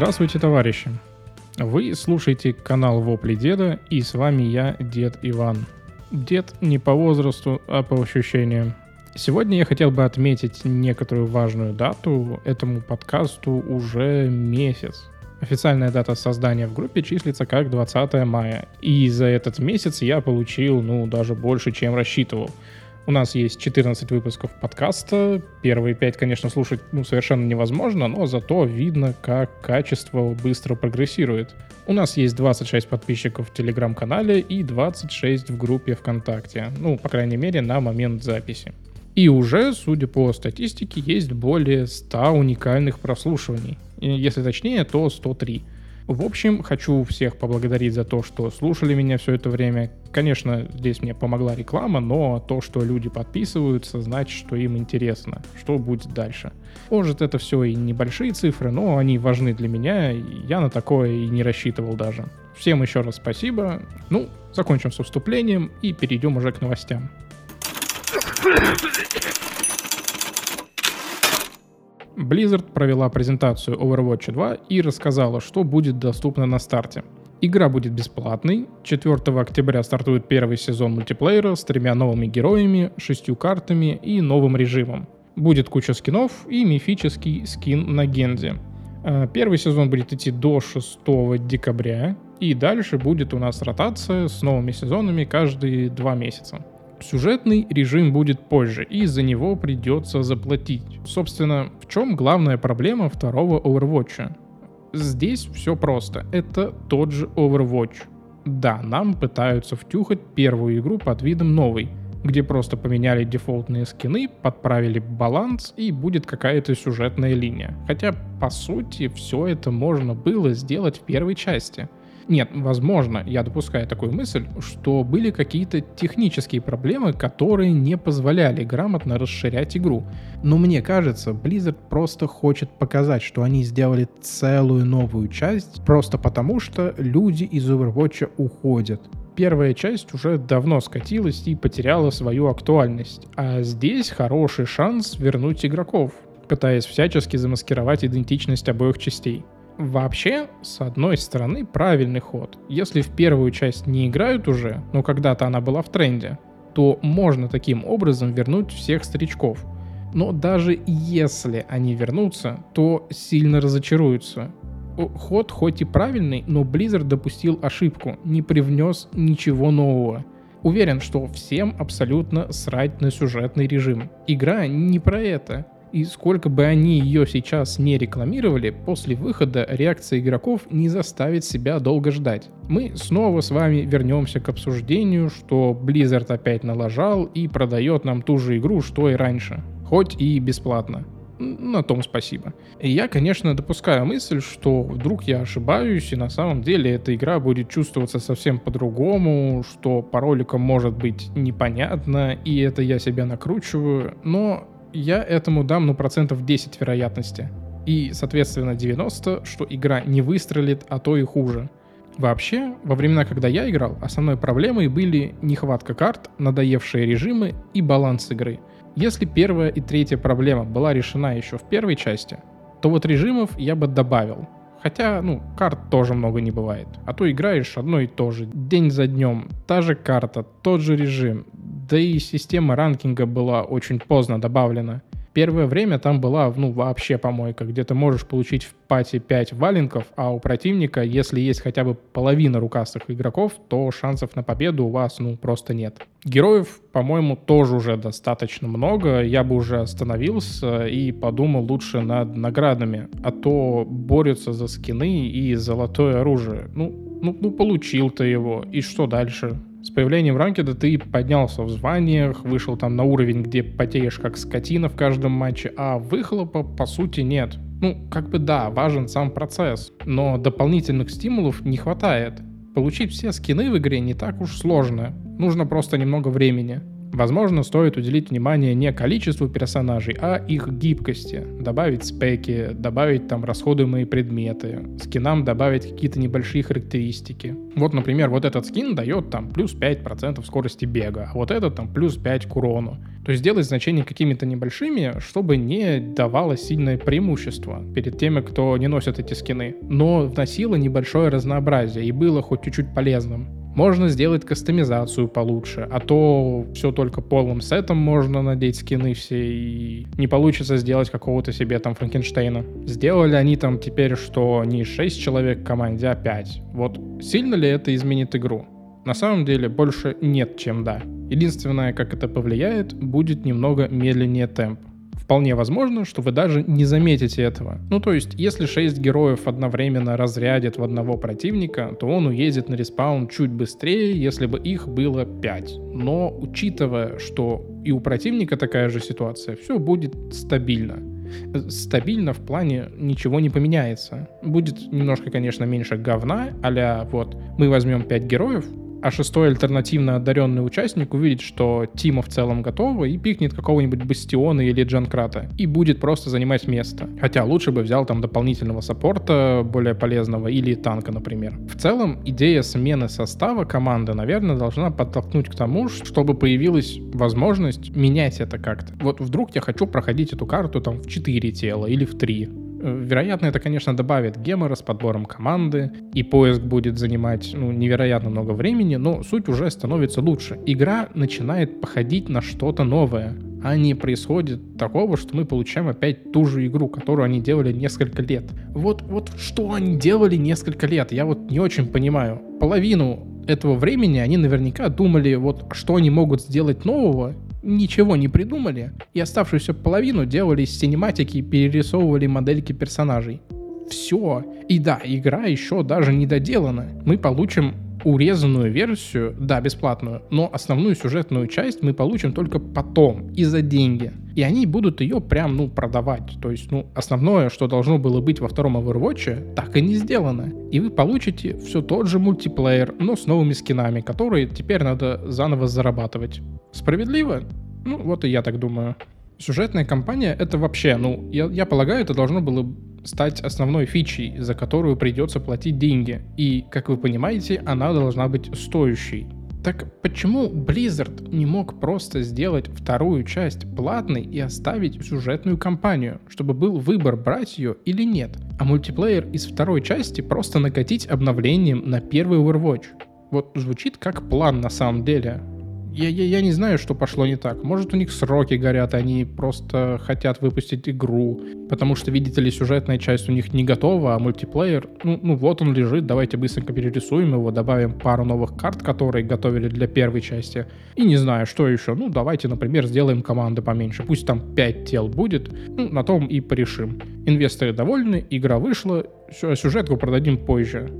Здравствуйте, товарищи! Вы слушаете канал Вопли Деда, и с вами я, Дед Иван. Дед не по возрасту, а по ощущениям. Сегодня я хотел бы отметить некоторую важную дату. Этому подкасту уже месяц. Официальная дата создания в группе числится как 20 мая. И за этот месяц я получил, ну, даже больше, чем рассчитывал. У нас есть 14 выпусков подкаста. Первые 5, конечно, слушать ну, совершенно невозможно, но зато видно, как качество быстро прогрессирует. У нас есть 26 подписчиков в Телеграм-канале и 26 в группе ВКонтакте. Ну, по крайней мере, на момент записи. И уже, судя по статистике, есть более 100 уникальных прослушиваний. Если точнее, то 103. В общем, хочу всех поблагодарить за то, что слушали меня все это время. Конечно, здесь мне помогла реклама, но то, что люди подписываются, значит, что им интересно, что будет дальше. Может, это все и небольшие цифры, но они важны для меня, я на такое и не рассчитывал даже. Всем еще раз спасибо. Ну, закончим с вступлением и перейдем уже к новостям. Blizzard провела презентацию Overwatch 2 и рассказала, что будет доступно на старте. Игра будет бесплатной. 4 октября стартует первый сезон мультиплеера с тремя новыми героями, шестью картами и новым режимом. Будет куча скинов и мифический скин на Гензе. А, первый сезон будет идти до 6 декабря, и дальше будет у нас ротация с новыми сезонами каждые два месяца. Сюжетный режим будет позже, и за него придется заплатить. Собственно, в чем главная проблема второго Overwatch? Здесь все просто. Это тот же Overwatch. Да, нам пытаются втюхать первую игру под видом новой, где просто поменяли дефолтные скины, подправили баланс и будет какая-то сюжетная линия. Хотя, по сути, все это можно было сделать в первой части — нет, возможно, я допускаю такую мысль, что были какие-то технические проблемы, которые не позволяли грамотно расширять игру. Но мне кажется, Blizzard просто хочет показать, что они сделали целую новую часть, просто потому что люди из Overwatch уходят первая часть уже давно скатилась и потеряла свою актуальность. А здесь хороший шанс вернуть игроков, пытаясь всячески замаскировать идентичность обоих частей. Вообще, с одной стороны, правильный ход. Если в первую часть не играют уже, но когда-то она была в тренде, то можно таким образом вернуть всех старичков. Но даже если они вернутся, то сильно разочаруются. Ход хоть и правильный, но Blizzard допустил ошибку, не привнес ничего нового. Уверен, что всем абсолютно срать на сюжетный режим. Игра не про это. И сколько бы они ее сейчас не рекламировали, после выхода реакция игроков не заставит себя долго ждать. Мы снова с вами вернемся к обсуждению, что Blizzard опять налажал и продает нам ту же игру, что и раньше. Хоть и бесплатно. На том спасибо. И я, конечно, допускаю мысль, что вдруг я ошибаюсь, и на самом деле эта игра будет чувствоваться совсем по-другому, что по роликам может быть непонятно, и это я себя накручиваю, но я этому дам, ну, процентов 10 вероятности. И, соответственно, 90, что игра не выстрелит, а то и хуже. Вообще, во времена, когда я играл, основной проблемой были нехватка карт, надоевшие режимы и баланс игры. Если первая и третья проблема была решена еще в первой части, то вот режимов я бы добавил. Хотя, ну, карт тоже много не бывает. А то играешь одно и то же, день за днем, та же карта, тот же режим, да и система ранкинга была очень поздно добавлена. Первое время там была, ну, вообще помойка, где ты можешь получить в пати 5 валенков, а у противника, если есть хотя бы половина рукастых игроков, то шансов на победу у вас, ну, просто нет. Героев, по-моему, тоже уже достаточно много. Я бы уже остановился и подумал лучше над наградами, а то борются за скины и золотое оружие. Ну, ну, ну получил ты его, и что дальше? С появлением ранкеда ты поднялся в званиях, вышел там на уровень, где потеешь как скотина в каждом матче, а выхлопа по сути нет. Ну, как бы да, важен сам процесс, но дополнительных стимулов не хватает. Получить все скины в игре не так уж сложно, нужно просто немного времени. Возможно, стоит уделить внимание не количеству персонажей, а их гибкости. Добавить спеки, добавить там расходуемые предметы, скинам добавить какие-то небольшие характеристики. Вот, например, вот этот скин дает там плюс 5% скорости бега, а вот этот там плюс 5 к урону. То есть сделать значения какими-то небольшими, чтобы не давало сильное преимущество перед теми, кто не носит эти скины, но вносило небольшое разнообразие и было хоть чуть-чуть полезным. Можно сделать кастомизацию получше, а то все только полным сетом можно надеть скины все, и не получится сделать какого-то себе там Франкенштейна. Сделали они там теперь, что не 6 человек в команде, а 5. Вот сильно ли это изменит игру? На самом деле больше нет, чем да. Единственное, как это повлияет, будет немного медленнее темп. Вполне возможно, что вы даже не заметите этого. Ну то есть, если 6 героев одновременно разрядят в одного противника, то он уедет на респаун чуть быстрее, если бы их было 5. Но учитывая, что и у противника такая же ситуация, все будет стабильно стабильно в плане ничего не поменяется. Будет немножко, конечно, меньше говна, а вот мы возьмем 5 героев, а шестой альтернативно одаренный участник увидит, что Тима в целом готова и пикнет какого-нибудь Бастиона или Джанкрата и будет просто занимать место. Хотя лучше бы взял там дополнительного саппорта, более полезного, или танка, например. В целом, идея смены состава команды, наверное, должна подтолкнуть к тому, чтобы появилась возможность менять это как-то. Вот вдруг я хочу проходить эту карту там в 4 тела или в 3 Вероятно, это, конечно, добавит гемора с подбором команды, и поиск будет занимать ну, невероятно много времени, но суть уже становится лучше. Игра начинает походить на что-то новое, а не происходит такого, что мы получаем опять ту же игру, которую они делали несколько лет. Вот, вот что они делали несколько лет, я вот не очень понимаю. Половину этого времени они наверняка думали, вот что они могут сделать нового, ничего не придумали, и оставшуюся половину делали синематики перерисовывали модельки персонажей. Все. И да, игра еще даже не доделана. Мы получим урезанную версию, да, бесплатную, но основную сюжетную часть мы получим только потом и за деньги. И они будут ее прям, ну, продавать. То есть, ну, основное, что должно было быть во втором Overwatch, так и не сделано. И вы получите все тот же мультиплеер, но с новыми скинами, которые теперь надо заново зарабатывать. Справедливо? Ну, вот и я так думаю. Сюжетная кампания — это вообще, ну, я, я полагаю, это должно было стать основной фичей, за которую придется платить деньги. И, как вы понимаете, она должна быть стоящей. Так почему Blizzard не мог просто сделать вторую часть платной и оставить сюжетную кампанию, чтобы был выбор брать ее или нет, а мультиплеер из второй части просто накатить обновлением на первый Overwatch? Вот звучит как план на самом деле я, я, я не знаю, что пошло не так. Может, у них сроки горят, они просто хотят выпустить игру, потому что, видите ли, сюжетная часть у них не готова, а мультиплеер, ну, ну вот он лежит, давайте быстренько перерисуем его, добавим пару новых карт, которые готовили для первой части. И не знаю, что еще. Ну, давайте, например, сделаем команды поменьше. Пусть там 5 тел будет, ну, на том и порешим. Инвесторы довольны, игра вышла, сюжетку продадим позже.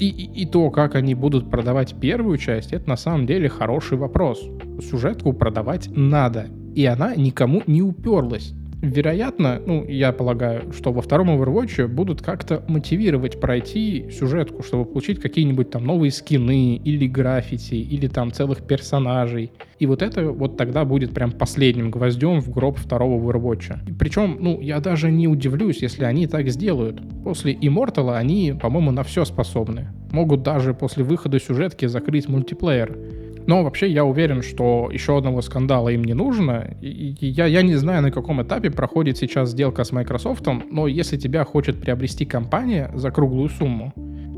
И, и, то, как они будут продавать первую часть, это на самом деле хороший вопрос. Сюжетку продавать надо, и она никому не уперлась вероятно, ну, я полагаю, что во втором Overwatch будут как-то мотивировать пройти сюжетку, чтобы получить какие-нибудь там новые скины или граффити, или там целых персонажей. И вот это вот тогда будет прям последним гвоздем в гроб второго Overwatch. Причем, ну, я даже не удивлюсь, если они так сделают. После Immortal они, по-моему, на все способны. Могут даже после выхода сюжетки закрыть мультиплеер. Но вообще я уверен, что еще одного скандала им не нужно. И я, я не знаю, на каком этапе проходит сейчас сделка с Microsoft, но если тебя хочет приобрести компания за круглую сумму,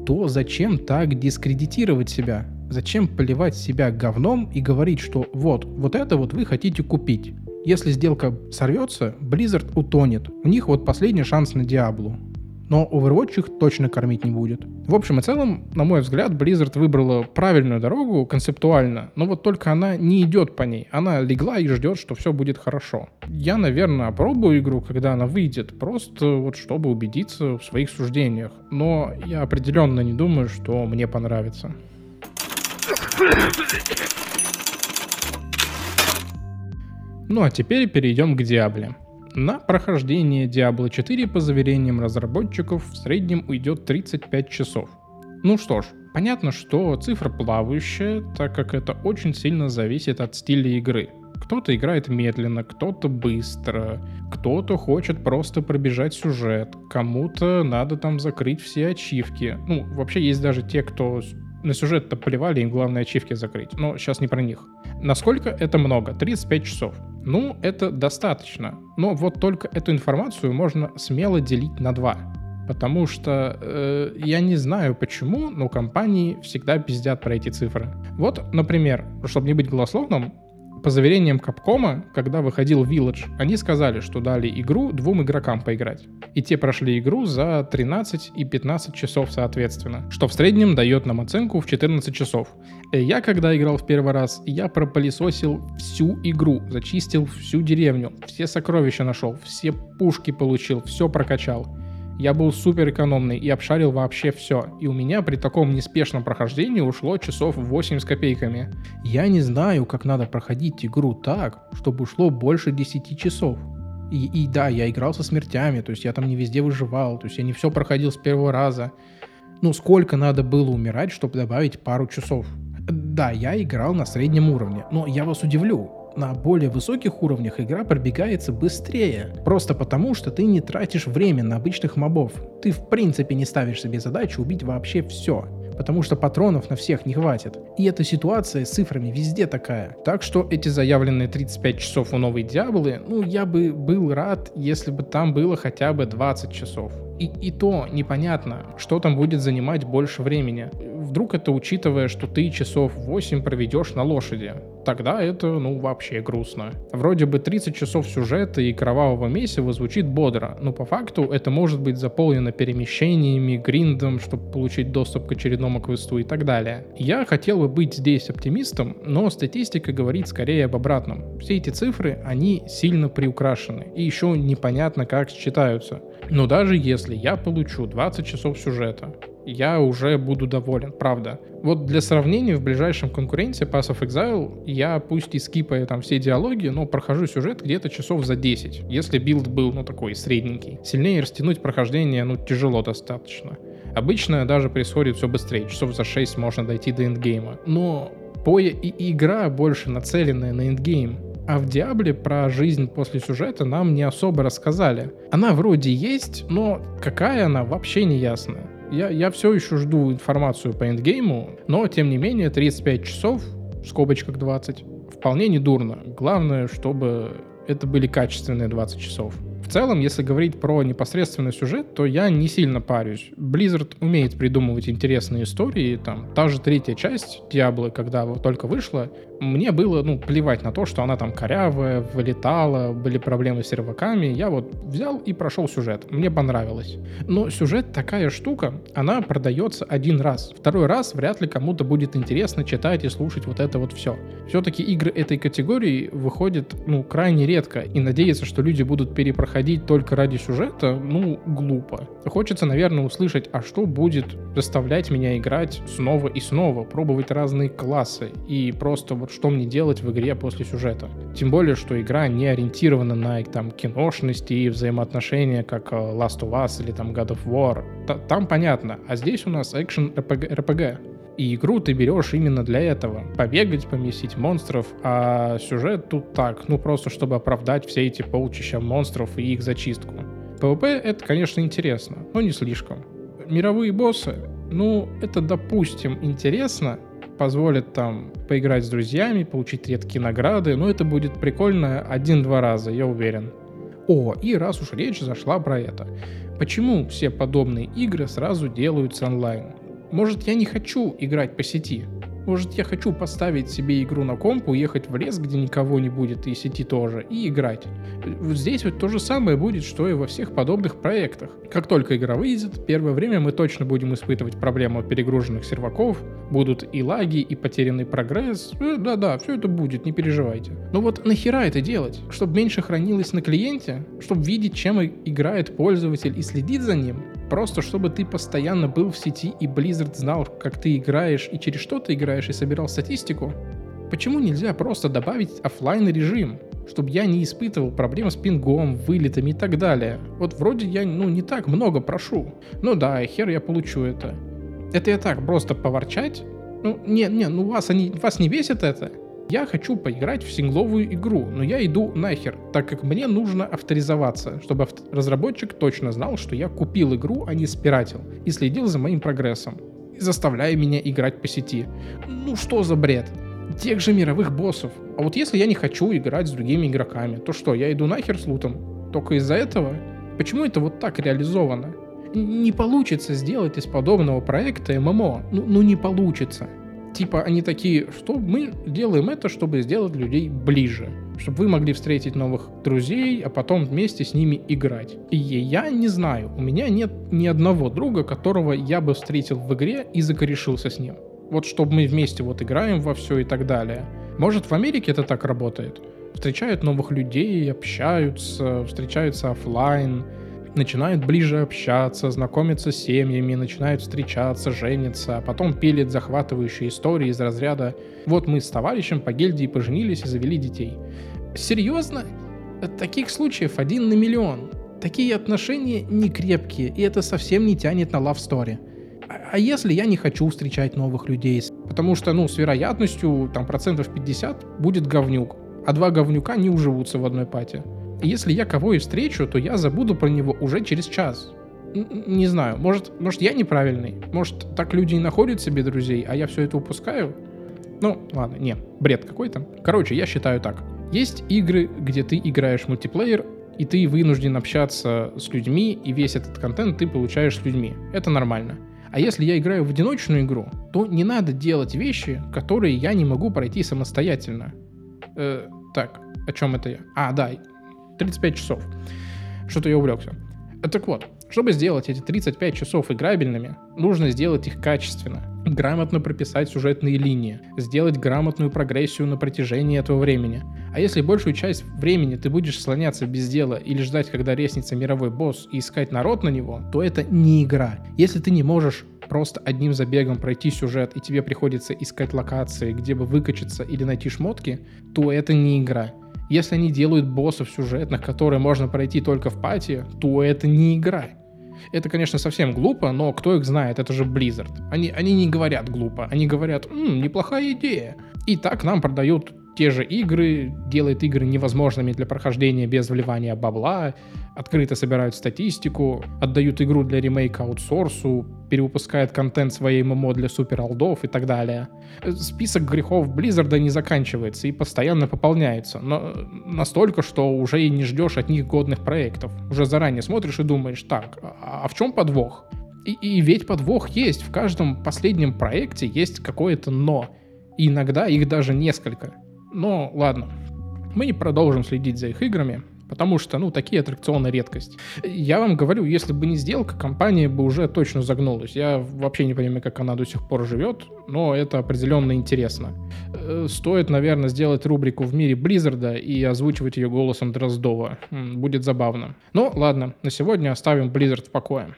то зачем так дискредитировать себя? Зачем поливать себя говном и говорить, что вот, вот это вот вы хотите купить? Если сделка сорвется, Blizzard утонет. У них вот последний шанс на Диаблу но Overwatch их точно кормить не будет. В общем и целом, на мой взгляд, Blizzard выбрала правильную дорогу концептуально, но вот только она не идет по ней. Она легла и ждет, что все будет хорошо. Я, наверное, опробую игру, когда она выйдет, просто вот чтобы убедиться в своих суждениях. Но я определенно не думаю, что мне понравится. Ну а теперь перейдем к Диабле. На прохождение Diablo 4 по заверениям разработчиков в среднем уйдет 35 часов. Ну что ж, понятно, что цифра плавающая, так как это очень сильно зависит от стиля игры. Кто-то играет медленно, кто-то быстро, кто-то хочет просто пробежать сюжет, кому-то надо там закрыть все ачивки. Ну, вообще есть даже те, кто на сюжет-то поливали, им главное ачивки закрыть. Но сейчас не про них. Насколько это много? 35 часов. Ну, это достаточно. Но вот только эту информацию можно смело делить на два. Потому что э, я не знаю почему, но компании всегда пиздят про эти цифры. Вот, например, чтобы не быть голословным, по заверениям Капкома, когда выходил Village, они сказали, что дали игру двум игрокам поиграть. И те прошли игру за 13 и 15 часов соответственно, что в среднем дает нам оценку в 14 часов. Э, я, когда играл в первый раз, я пропылесосил всю игру, зачистил всю деревню, все сокровища нашел, все пушки получил, все прокачал. Я был супер экономный и обшарил вообще все. И у меня при таком неспешном прохождении ушло часов 8 с копейками. Я не знаю, как надо проходить игру так, чтобы ушло больше 10 часов. И, и да, я играл со смертями, то есть я там не везде выживал, то есть я не все проходил с первого раза. Ну, сколько надо было умирать, чтобы добавить пару часов? Да, я играл на среднем уровне, но я вас удивлю на более высоких уровнях игра пробегается быстрее. Просто потому, что ты не тратишь время на обычных мобов. Ты в принципе не ставишь себе задачу убить вообще все потому что патронов на всех не хватит. И эта ситуация с цифрами везде такая. Так что эти заявленные 35 часов у новой Диаблы, ну, я бы был рад, если бы там было хотя бы 20 часов. И, и то непонятно, что там будет занимать больше времени. Вдруг это учитывая, что ты часов 8 проведешь на лошади. Тогда это, ну, вообще грустно. Вроде бы 30 часов сюжета и кровавого месива звучит бодро, но по факту это может быть заполнено перемещениями, гриндом, чтобы получить доступ к очередному квесту и так далее. Я хотел бы быть здесь оптимистом, но статистика говорит скорее об обратном. Все эти цифры, они сильно приукрашены и еще непонятно как считаются. Но даже если я получу 20 часов сюжета, я уже буду доволен, правда. Вот для сравнения, в ближайшем конкуренте Path of Exile я пусть и скипаю там все диалоги, но прохожу сюжет где-то часов за 10, если билд был, ну, такой средненький. Сильнее растянуть прохождение, ну, тяжело достаточно. Обычно даже происходит все быстрее, часов за 6 можно дойти до эндгейма. Но PoE игра больше нацеленная на эндгейм, а в Диабле про жизнь после сюжета нам не особо рассказали. Она вроде есть, но какая она вообще не ясная. Я, я все еще жду информацию по эндгейму, но тем не менее 35 часов, в скобочках 20, вполне не дурно. Главное, чтобы это были качественные 20 часов целом, если говорить про непосредственный сюжет, то я не сильно парюсь. Blizzard умеет придумывать интересные истории, там, та же третья часть Диаблы, когда только вышла, мне было, ну, плевать на то, что она там корявая, вылетала, были проблемы с серваками, я вот взял и прошел сюжет, мне понравилось. Но сюжет такая штука, она продается один раз. Второй раз вряд ли кому-то будет интересно читать и слушать вот это вот все. Все-таки игры этой категории выходят, ну, крайне редко, и надеяться, что люди будут перепроходить ходить только ради сюжета, ну, глупо. Хочется, наверное, услышать, а что будет заставлять меня играть снова и снова, пробовать разные классы, и просто вот что мне делать в игре после сюжета. Тем более, что игра не ориентирована на там киношности и взаимоотношения, как э, Last of Us или там God of War. Там понятно, а здесь у нас экшен RPG. И игру ты берешь именно для этого. Побегать, помесить монстров, а сюжет тут так, ну просто чтобы оправдать все эти полчища монстров и их зачистку. PvP это, конечно, интересно, но не слишком. Мировые боссы, ну, это, допустим, интересно, позволит там поиграть с друзьями, получить редкие награды, но это будет прикольно один-два раза, я уверен. О, и раз уж речь зашла про это. Почему все подобные игры сразу делаются онлайн? Может, я не хочу играть по сети. Может, я хочу поставить себе игру на комп, уехать в лес, где никого не будет, и сети тоже, и играть. Здесь вот то же самое будет, что и во всех подобных проектах. Как только игра выйдет, первое время мы точно будем испытывать проблему перегруженных серваков, будут и лаги, и потерянный прогресс. Э, да-да, все это будет, не переживайте. Но вот нахера это делать? Чтобы меньше хранилось на клиенте? Чтобы видеть, чем играет пользователь и следить за ним? Просто чтобы ты постоянно был в сети и Blizzard знал, как ты играешь и через что ты играешь и собирал статистику? Почему нельзя просто добавить офлайн режим, чтобы я не испытывал проблем с пингом, вылетами и так далее? Вот вроде я, ну, не так много прошу. Ну да, хер я получу это. Это я так, просто поворчать? Ну, не, не, ну вас, они, вас не бесит это? Я хочу поиграть в сингловую игру, но я иду нахер, так как мне нужно авторизоваться, чтобы разработчик точно знал, что я купил игру, а не спиратил, и следил за моим прогрессом, заставляя меня играть по сети. Ну что за бред? тех же мировых боссов. А вот если я не хочу играть с другими игроками, то что, я иду нахер с лутом? Только из-за этого? Почему это вот так реализовано? Не получится сделать из подобного проекта ММО. Ну, ну не получится. Типа они такие, что мы делаем это, чтобы сделать людей ближе. Чтобы вы могли встретить новых друзей, а потом вместе с ними играть. И я не знаю, у меня нет ни одного друга, которого я бы встретил в игре и закорешился с ним. Вот чтобы мы вместе вот играем во все и так далее. Может в Америке это так работает? Встречают новых людей, общаются, встречаются офлайн, начинают ближе общаться, знакомиться с семьями, начинают встречаться, жениться, а потом пилят захватывающие истории из разряда «Вот мы с товарищем по гильдии поженились и завели детей». Серьезно? Таких случаев один на миллион. Такие отношения не крепкие, и это совсем не тянет на love story. А, а если я не хочу встречать новых людей? Потому что, ну, с вероятностью, там, процентов 50 будет говнюк, а два говнюка не уживутся в одной пати. Если я кого и встречу, то я забуду про него уже через час. Не знаю, может, может я неправильный, может так люди и находят себе друзей, а я все это упускаю? Ну, ладно, не, бред какой-то. Короче, я считаю так. Есть игры, где ты играешь мультиплеер, и ты вынужден общаться с людьми, и весь этот контент ты получаешь с людьми. Это нормально. А если я играю в одиночную игру, то не надо делать вещи, которые я не могу пройти самостоятельно. Э, так, о чем это я? А, да, 35 часов. Что-то я увлекся. Так вот, чтобы сделать эти 35 часов играбельными, нужно сделать их качественно, грамотно прописать сюжетные линии, сделать грамотную прогрессию на протяжении этого времени. А если большую часть времени ты будешь слоняться без дела или ждать, когда реснится мировой босс и искать народ на него, то это не игра. Если ты не можешь просто одним забегом пройти сюжет и тебе приходится искать локации, где бы выкачаться или найти шмотки, то это не игра. Если они делают боссов сюжетных, которые можно пройти только в пати, то это не игра. Это, конечно, совсем глупо, но кто их знает, это же Blizzard. Они, они не говорят глупо, они говорят, М, неплохая идея. И так нам продают те же игры, делает игры невозможными для прохождения без вливания бабла, открыто собирают статистику, отдают игру для ремейка аутсорсу, перевыпускает контент своей ММО для супер алдов и так далее. Список грехов Blizzard не заканчивается и постоянно пополняется, но настолько, что уже и не ждешь от них годных проектов. Уже заранее смотришь и думаешь, так, а, а в чем подвох? И, и ведь подвох есть, в каждом последнем проекте есть какое-то «но». И иногда их даже несколько. Но ладно, мы не продолжим следить за их играми, потому что, ну, такие аттракционы редкость. Я вам говорю, если бы не сделка, компания бы уже точно загнулась. Я вообще не понимаю, как она до сих пор живет, но это определенно интересно. Э, стоит, наверное, сделать рубрику в мире Близзарда и озвучивать ее голосом Дроздова. Будет забавно. Но ладно, на сегодня оставим Blizzard в покое.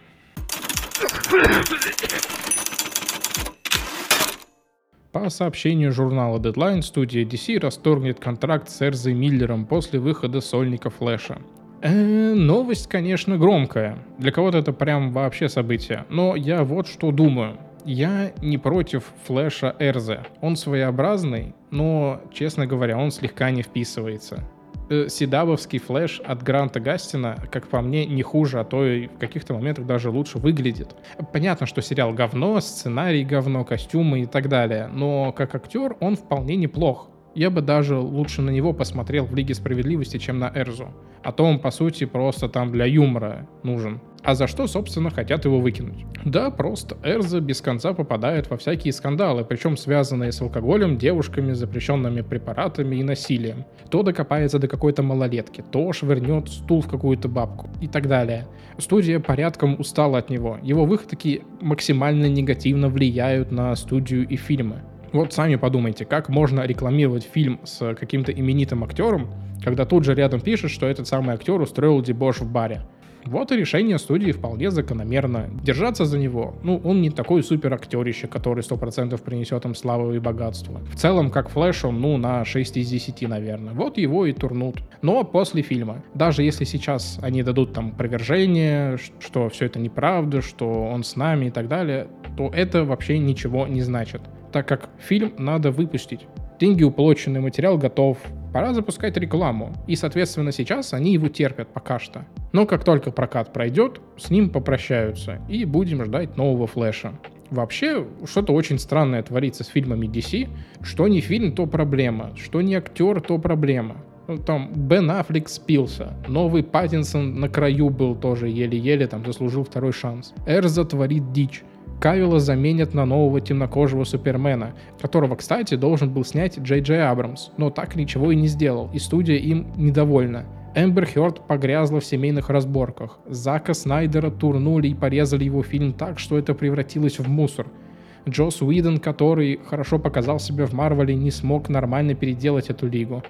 По сообщению журнала Deadline, студия DC расторгнет контракт с Эрзой Миллером после выхода сольника Флэша. Э, новость, конечно, громкая. Для кого-то это прям вообще событие. Но я вот что думаю. Я не против Флэша Эрзы. Он своеобразный, но, честно говоря, он слегка не вписывается. Э, CW -овский флэш от Гранта Гастина, как по мне, не хуже, а то и в каких-то моментах даже лучше выглядит. Понятно, что сериал говно, сценарий говно, костюмы и так далее, но как актер он вполне неплох. Я бы даже лучше на него посмотрел в Лиге Справедливости, чем на Эрзу. А то он, по сути, просто там для юмора нужен. А за что, собственно, хотят его выкинуть? Да, просто Эрза без конца попадает во всякие скандалы, причем связанные с алкоголем, девушками, запрещенными препаратами и насилием. То докопается до какой-то малолетки, то швырнет стул в какую-то бабку и так далее. Студия порядком устала от него. Его выходки максимально негативно влияют на студию и фильмы. Вот сами подумайте, как можно рекламировать фильм с каким-то именитым актером, когда тут же рядом пишет, что этот самый актер устроил дебош в баре. Вот и решение студии вполне закономерно. Держаться за него, ну, он не такой супер актерище, который 100% принесет им славу и богатство. В целом, как Флэш, он, ну, на 6 из 10, наверное. Вот его и турнут. Но после фильма, даже если сейчас они дадут там провержение, что все это неправда, что он с нами и так далее, то это вообще ничего не значит так как фильм надо выпустить. Деньги уплочены, материал готов, пора запускать рекламу. И, соответственно, сейчас они его терпят пока что. Но как только прокат пройдет, с ним попрощаются и будем ждать нового флеша. Вообще, что-то очень странное творится с фильмами DC. Что не фильм, то проблема. Что не актер, то проблема. Ну, там Бен Аффлек спился. Новый Паттинсон на краю был тоже еле-еле, там заслужил второй шанс. Эрза творит дичь. Кавилла заменят на нового темнокожего Супермена, которого, кстати, должен был снять Джей Джей Абрамс, но так ничего и не сделал, и студия им недовольна. Эмбер Хёрд погрязла в семейных разборках. Зака Снайдера турнули и порезали его фильм так, что это превратилось в мусор. Джос Уидон, который хорошо показал себя в Марвеле, не смог нормально переделать эту лигу.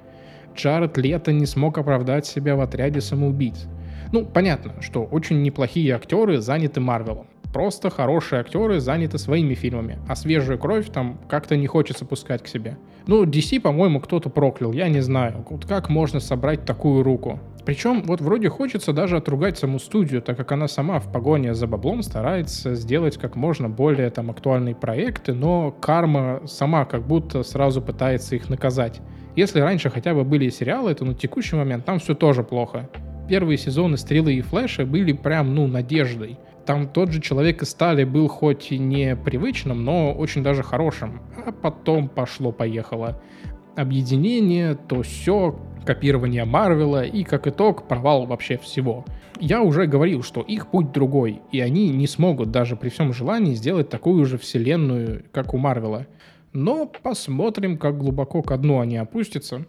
Джаред Лето не смог оправдать себя в отряде самоубийц. Ну, понятно, что очень неплохие актеры заняты Марвелом. Просто хорошие актеры заняты своими фильмами, а свежую кровь там как-то не хочется пускать к себе. Ну, DC, по-моему, кто-то проклял, я не знаю. Вот как можно собрать такую руку? Причем вот вроде хочется даже отругать саму студию, так как она сама в погоне за баблом старается сделать как можно более там актуальные проекты, но карма сама как будто сразу пытается их наказать. Если раньше хотя бы были сериалы, то на текущий момент там все тоже плохо. Первые сезоны «Стрелы» и «Флэша» были прям, ну, надеждой. Там тот же человек из стали был хоть и не привычным, но очень даже хорошим. А потом пошло-поехало. Объединение, то все, копирование Марвела и, как итог, провал вообще всего. Я уже говорил, что их путь другой, и они не смогут даже при всем желании сделать такую же вселенную, как у Марвела. Но посмотрим, как глубоко ко дну они опустятся.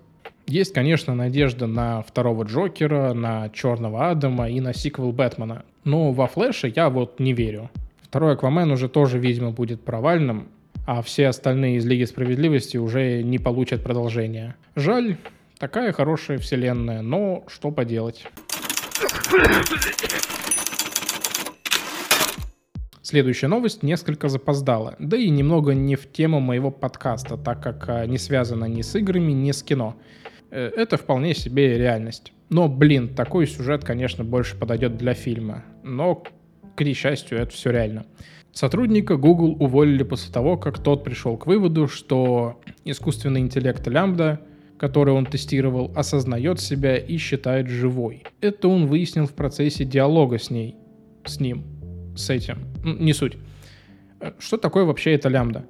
Есть, конечно, надежда на второго Джокера, на Черного Адама и на сиквел Бэтмена. Но во Флэша я вот не верю. Второй Аквамен уже тоже, видимо, будет провальным, а все остальные из Лиги Справедливости уже не получат продолжения. Жаль, такая хорошая вселенная, но что поделать. Следующая новость несколько запоздала, да и немного не в тему моего подкаста, так как а, не связана ни с играми, ни с кино. Э, это вполне себе реальность. Но, блин, такой сюжет, конечно, больше подойдет для фильма. Но, к несчастью, это все реально. Сотрудника Google уволили после того, как тот пришел к выводу, что искусственный интеллект Лямбда, который он тестировал, осознает себя и считает живой. Это он выяснил в процессе диалога с ней, с ним, с этим. Не суть. Э, что такое вообще это лямбда?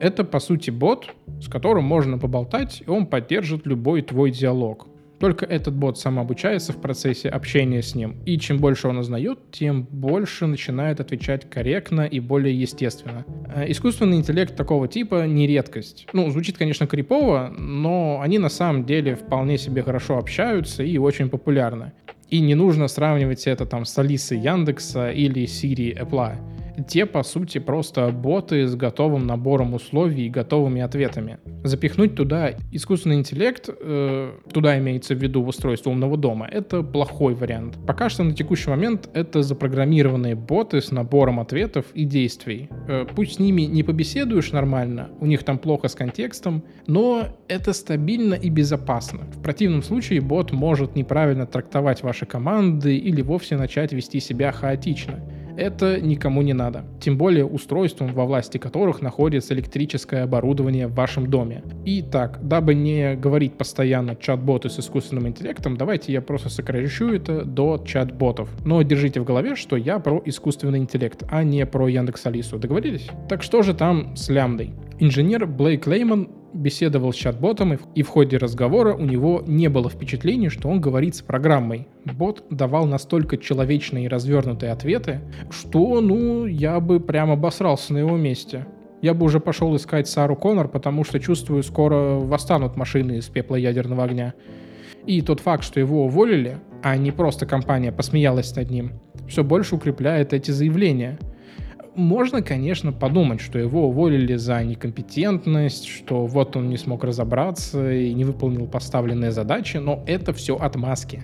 Это, по сути, бот, с которым можно поболтать, и он поддержит любой твой диалог. Только этот бот сам обучается в процессе общения с ним, и чем больше он узнает, тем больше начинает отвечать корректно и более естественно. Э, искусственный интеллект такого типа не редкость. Ну, звучит, конечно, крипово, но они на самом деле вполне себе хорошо общаются и очень популярны. И не нужно сравнивать это там с Алисой Яндекса или Siri Apple те, по сути, просто боты с готовым набором условий и готовыми ответами. Запихнуть туда искусственный интеллект, э, туда имеется в виду устройство умного дома, это плохой вариант. Пока что на текущий момент это запрограммированные боты с набором ответов и действий. Э, пусть с ними не побеседуешь нормально, у них там плохо с контекстом, но это стабильно и безопасно. В противном случае бот может неправильно трактовать ваши команды или вовсе начать вести себя хаотично это никому не надо. Тем более устройством, во власти которых находится электрическое оборудование в вашем доме. И так, дабы не говорить постоянно чат-боты с искусственным интеллектом, давайте я просто сокращу это до чат-ботов. Но держите в голове, что я про искусственный интеллект, а не про Яндекс Алису. Договорились? Так что же там с лямдой? Инженер Блейк Лейман беседовал с чат-ботом, и в ходе разговора у него не было впечатления, что он говорит с программой. Бот давал настолько человечные и развернутые ответы, что, ну, я бы прямо обосрался на его месте. Я бы уже пошел искать Сару Коннор, потому что чувствую, скоро восстанут машины из пепла ядерного огня. И тот факт, что его уволили, а не просто компания посмеялась над ним, все больше укрепляет эти заявления – можно, конечно, подумать, что его уволили за некомпетентность, что вот он не смог разобраться и не выполнил поставленные задачи, но это все отмазки.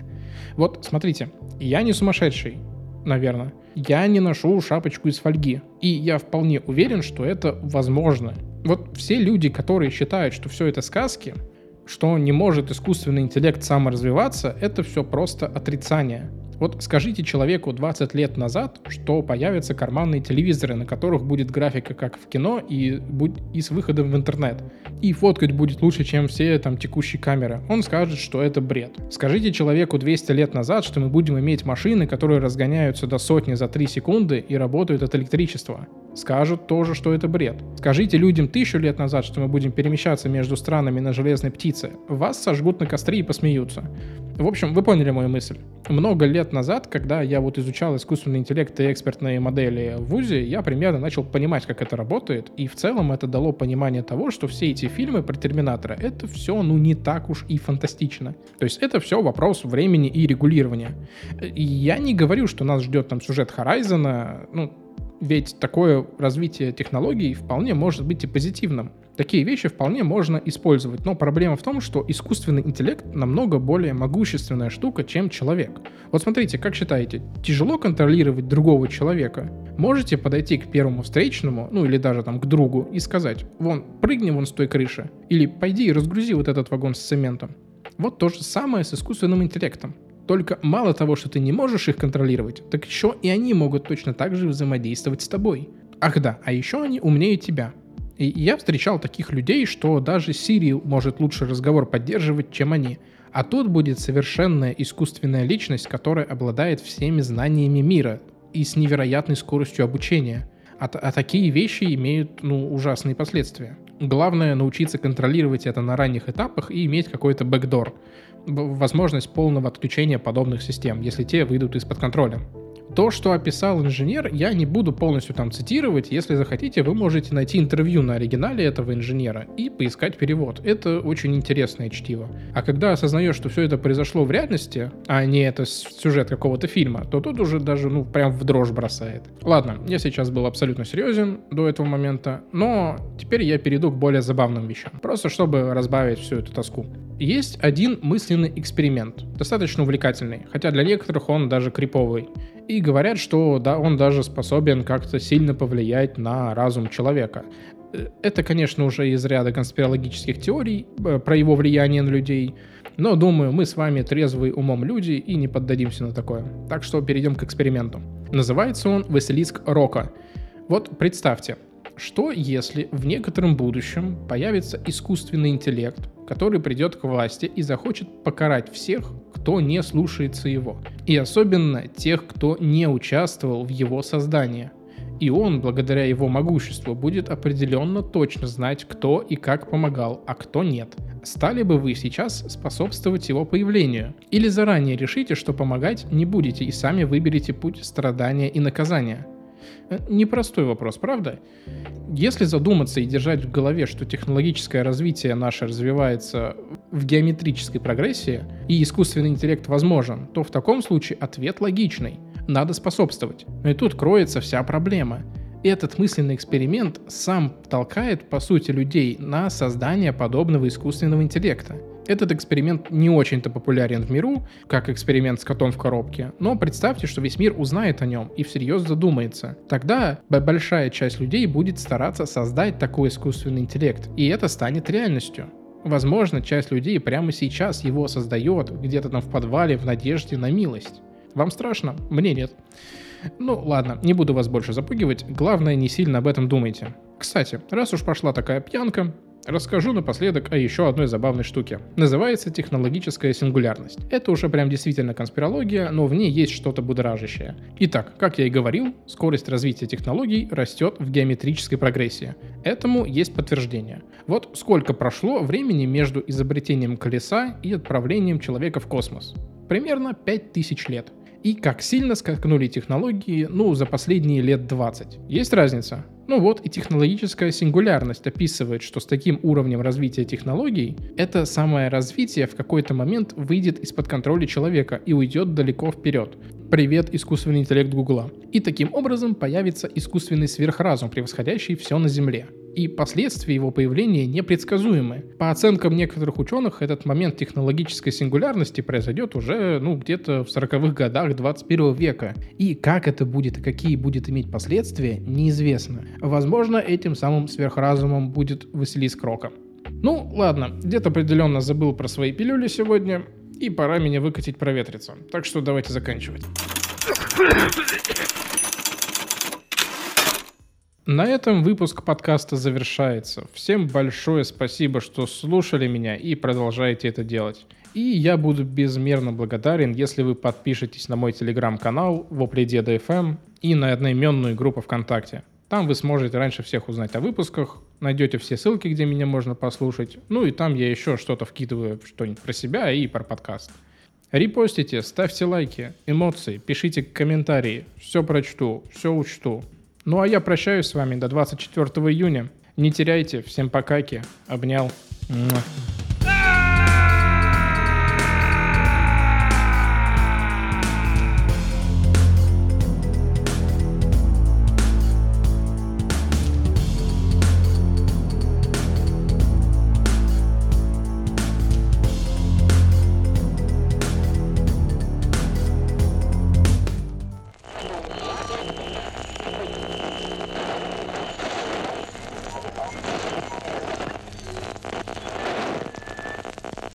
Вот, смотрите, я не сумасшедший, наверное. Я не ношу шапочку из фольги. И я вполне уверен, что это возможно. Вот все люди, которые считают, что все это сказки, что не может искусственный интеллект саморазвиваться, это все просто отрицание. Вот скажите человеку 20 лет назад, что появятся карманные телевизоры, на которых будет графика как в кино и, и с выходом в интернет. И фоткать будет лучше, чем все там текущие камеры. Он скажет, что это бред. Скажите человеку 200 лет назад, что мы будем иметь машины, которые разгоняются до сотни за 3 секунды и работают от электричества скажут тоже, что это бред. Скажите людям тысячу лет назад, что мы будем перемещаться между странами на железной птице, вас сожгут на костре и посмеются. В общем, вы поняли мою мысль. Много лет назад, когда я вот изучал искусственный интеллект и экспертные модели в ВУЗе, я примерно начал понимать, как это работает, и в целом это дало понимание того, что все эти фильмы про Терминатора, это все, ну, не так уж и фантастично. То есть это все вопрос времени и регулирования. И я не говорю, что нас ждет там сюжет Хорайзена, ну, ведь такое развитие технологий вполне может быть и позитивным. Такие вещи вполне можно использовать, но проблема в том, что искусственный интеллект намного более могущественная штука, чем человек. Вот смотрите, как считаете, тяжело контролировать другого человека? Можете подойти к первому встречному, ну или даже там к другу, и сказать, вон, прыгни вон с той крыши, или пойди и разгрузи вот этот вагон с цементом. Вот то же самое с искусственным интеллектом. Только мало того, что ты не можешь их контролировать, так еще и они могут точно так же взаимодействовать с тобой. Ах да, а еще они умнее тебя. И я встречал таких людей, что даже Siri может лучше разговор поддерживать, чем они. А тут будет совершенная искусственная личность, которая обладает всеми знаниями мира и с невероятной скоростью обучения. А, а такие вещи имеют ну, ужасные последствия. Главное научиться контролировать это на ранних этапах и иметь какой-то бэкдор возможность полного отключения подобных систем, если те выйдут из-под контроля. То, что описал инженер, я не буду полностью там цитировать. Если захотите, вы можете найти интервью на оригинале этого инженера и поискать перевод. Это очень интересное чтиво. А когда осознаешь, что все это произошло в реальности, а не это сюжет какого-то фильма, то тут уже даже, ну, прям в дрожь бросает. Ладно, я сейчас был абсолютно серьезен до этого момента, но теперь я перейду к более забавным вещам. Просто чтобы разбавить всю эту тоску. Есть один мысленный эксперимент, достаточно увлекательный, хотя для некоторых он даже криповый. И говорят, что да, он даже способен как-то сильно повлиять на разум человека. Э, это, конечно, уже из ряда конспирологических теорий э, про его влияние на людей, но думаю, мы с вами трезвые умом люди и не поддадимся на такое. Так что перейдем к эксперименту. Называется он «Василиск Рока». Вот представьте, что если в некотором будущем появится искусственный интеллект, который придет к власти и захочет покарать всех, кто не слушается его, и особенно тех, кто не участвовал в его создании. И он, благодаря его могуществу, будет определенно точно знать, кто и как помогал, а кто нет. Стали бы вы сейчас способствовать его появлению? Или заранее решите, что помогать не будете и сами выберете путь страдания и наказания? Э, непростой вопрос, правда? Если задуматься и держать в голове, что технологическое развитие наше развивается в геометрической прогрессии и искусственный интеллект возможен, то в таком случае ответ логичный. Надо способствовать. Но и тут кроется вся проблема. Этот мысленный эксперимент сам толкает, по сути, людей на создание подобного искусственного интеллекта. Этот эксперимент не очень-то популярен в миру, как эксперимент с котом в коробке, но представьте, что весь мир узнает о нем и всерьез задумается. Тогда большая часть людей будет стараться создать такой искусственный интеллект, и это станет реальностью. Возможно, часть людей прямо сейчас его создает, где-то там в подвале, в надежде на милость. Вам страшно? Мне нет. Ну ладно, не буду вас больше запугивать, главное не сильно об этом думайте. Кстати, раз уж пошла такая пьянка, Расскажу напоследок о еще одной забавной штуке. Называется технологическая сингулярность. Это уже прям действительно конспирология, но в ней есть что-то будоражащее. Итак, как я и говорил, скорость развития технологий растет в геометрической прогрессии. Этому есть подтверждение. Вот сколько прошло времени между изобретением колеса и отправлением человека в космос. Примерно 5000 лет. И как сильно скакнули технологии, ну, за последние лет 20. Есть разница? Ну вот и технологическая сингулярность описывает, что с таким уровнем развития технологий это самое развитие в какой-то момент выйдет из-под контроля человека и уйдет далеко вперед. Привет, искусственный интеллект Гугла. И таким образом появится искусственный сверхразум, превосходящий все на Земле и последствия его появления непредсказуемы. По оценкам некоторых ученых, этот момент технологической сингулярности произойдет уже ну, где-то в 40-х годах 21 века. И как это будет и какие будет иметь последствия, неизвестно. Возможно, этим самым сверхразумом будет Василиск Рока. Ну, ладно, где-то определенно забыл про свои пилюли сегодня. И пора меня выкатить проветриться. Так что давайте заканчивать. На этом выпуск подкаста завершается. Всем большое спасибо, что слушали меня и продолжаете это делать. И я буду безмерно благодарен, если вы подпишетесь на мой телеграм-канал в Опреде DFM и на одноименную группу ВКонтакте. Там вы сможете раньше всех узнать о выпусках, найдете все ссылки, где меня можно послушать. Ну и там я еще что-то вкидываю, что-нибудь про себя и про подкаст. Репостите, ставьте лайки, эмоции, пишите комментарии. Все прочту, все учту. Ну а я прощаюсь с вами до 24 июня. Не теряйте. Всем покаки. Обнял.